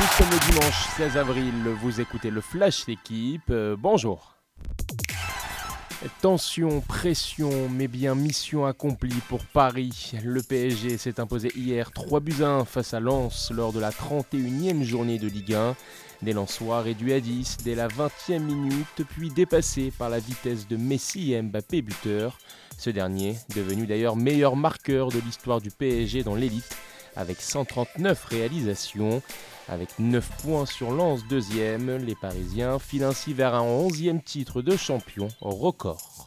Nous sommes le dimanche 16 avril, vous écoutez le Flash L'équipe, euh, bonjour. Tension, pression, mais bien mission accomplie pour Paris. Le PSG s'est imposé hier 3 buts à 1 face à Lens lors de la 31e journée de Ligue 1. Des Lensois réduits à 10 dès la 20e minute, puis dépassés par la vitesse de Messi et Mbappé buteur. Ce dernier, devenu d'ailleurs meilleur marqueur de l'histoire du PSG dans l'élite, avec 139 réalisations. Avec 9 points sur Lens deuxième, les Parisiens filent ainsi vers un 11e titre de champion record.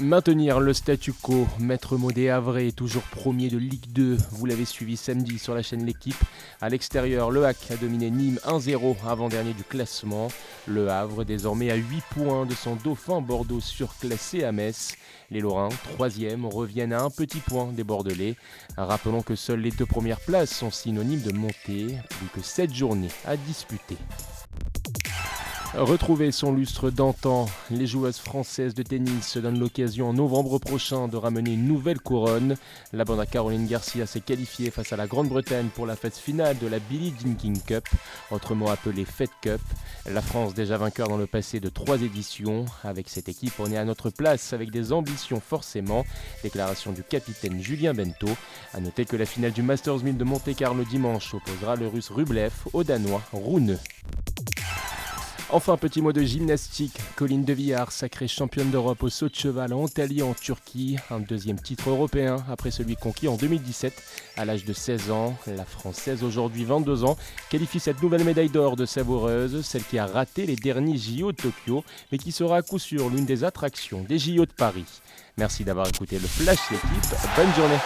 Maintenir le statu quo, Maître Modé Havre toujours premier de Ligue 2. Vous l'avez suivi samedi sur la chaîne L'équipe. À l'extérieur, le Hack a dominé Nîmes 1-0 avant-dernier du classement. Le Havre désormais à 8 points de son dauphin Bordeaux surclassé à Metz. Les Lorrains, troisième, reviennent à un petit point des Bordelais. Rappelons que seules les deux premières places sont synonymes de montée, plus que 7 journées à disputer. Retrouver son lustre d'antan, les joueuses françaises de tennis se donnent l'occasion en novembre prochain de ramener une nouvelle couronne. La bande à Caroline Garcia s'est qualifiée face à la Grande-Bretagne pour la fête finale de la Billie Jean Cup, autrement appelée Fed Cup. La France déjà vainqueur dans le passé de trois éditions. Avec cette équipe, on est à notre place avec des ambitions forcément. Déclaration du capitaine Julien Bento. A noter que la finale du Masters 1000 de Monte Carlo dimanche opposera le russe Rublev au danois Rune. Enfin, petit mot de gymnastique. Colline de Villard, sacrée championne d'Europe au saut de cheval en Antalya en Turquie. Un deuxième titre européen après celui conquis en 2017 à l'âge de 16 ans. La Française, aujourd'hui 22 ans, qualifie cette nouvelle médaille d'or de savoureuse, celle qui a raté les derniers JO de Tokyo, mais qui sera à coup sûr l'une des attractions des JO de Paris. Merci d'avoir écouté le Flash l'équipe. Bonne journée.